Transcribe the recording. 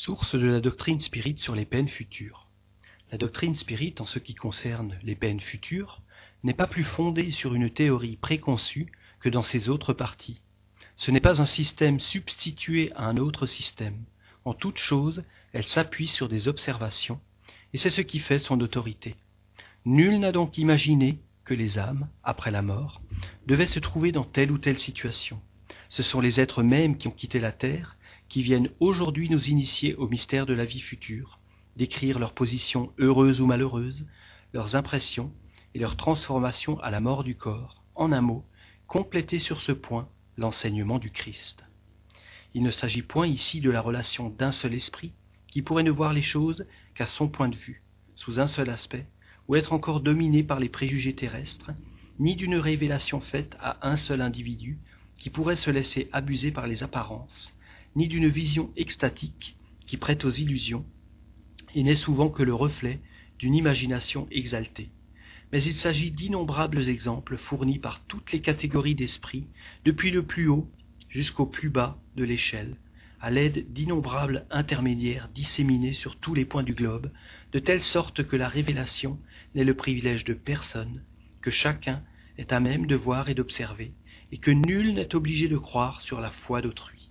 Source de la doctrine spirite sur les peines futures. La doctrine spirite, en ce qui concerne les peines futures, n'est pas plus fondée sur une théorie préconçue que dans ses autres parties. Ce n'est pas un système substitué à un autre système. En toute chose, elle s'appuie sur des observations, et c'est ce qui fait son autorité. Nul n'a donc imaginé que les âmes, après la mort, devaient se trouver dans telle ou telle situation. Ce sont les êtres mêmes qui ont quitté la terre qui viennent aujourd'hui nous initier au mystère de la vie future, décrire leur position heureuse ou malheureuse, leurs impressions et leur transformation à la mort du corps, en un mot, compléter sur ce point l'enseignement du Christ. Il ne s'agit point ici de la relation d'un seul esprit, qui pourrait ne voir les choses qu'à son point de vue, sous un seul aspect, ou être encore dominé par les préjugés terrestres, ni d'une révélation faite à un seul individu, qui pourrait se laisser abuser par les apparences, ni d'une vision extatique qui prête aux illusions, et n'est souvent que le reflet d'une imagination exaltée. Mais il s'agit d'innombrables exemples fournis par toutes les catégories d'esprit, depuis le plus haut jusqu'au plus bas de l'échelle, à l'aide d'innombrables intermédiaires disséminés sur tous les points du globe, de telle sorte que la révélation n'est le privilège de personne, que chacun est à même de voir et d'observer, et que nul n'est obligé de croire sur la foi d'autrui.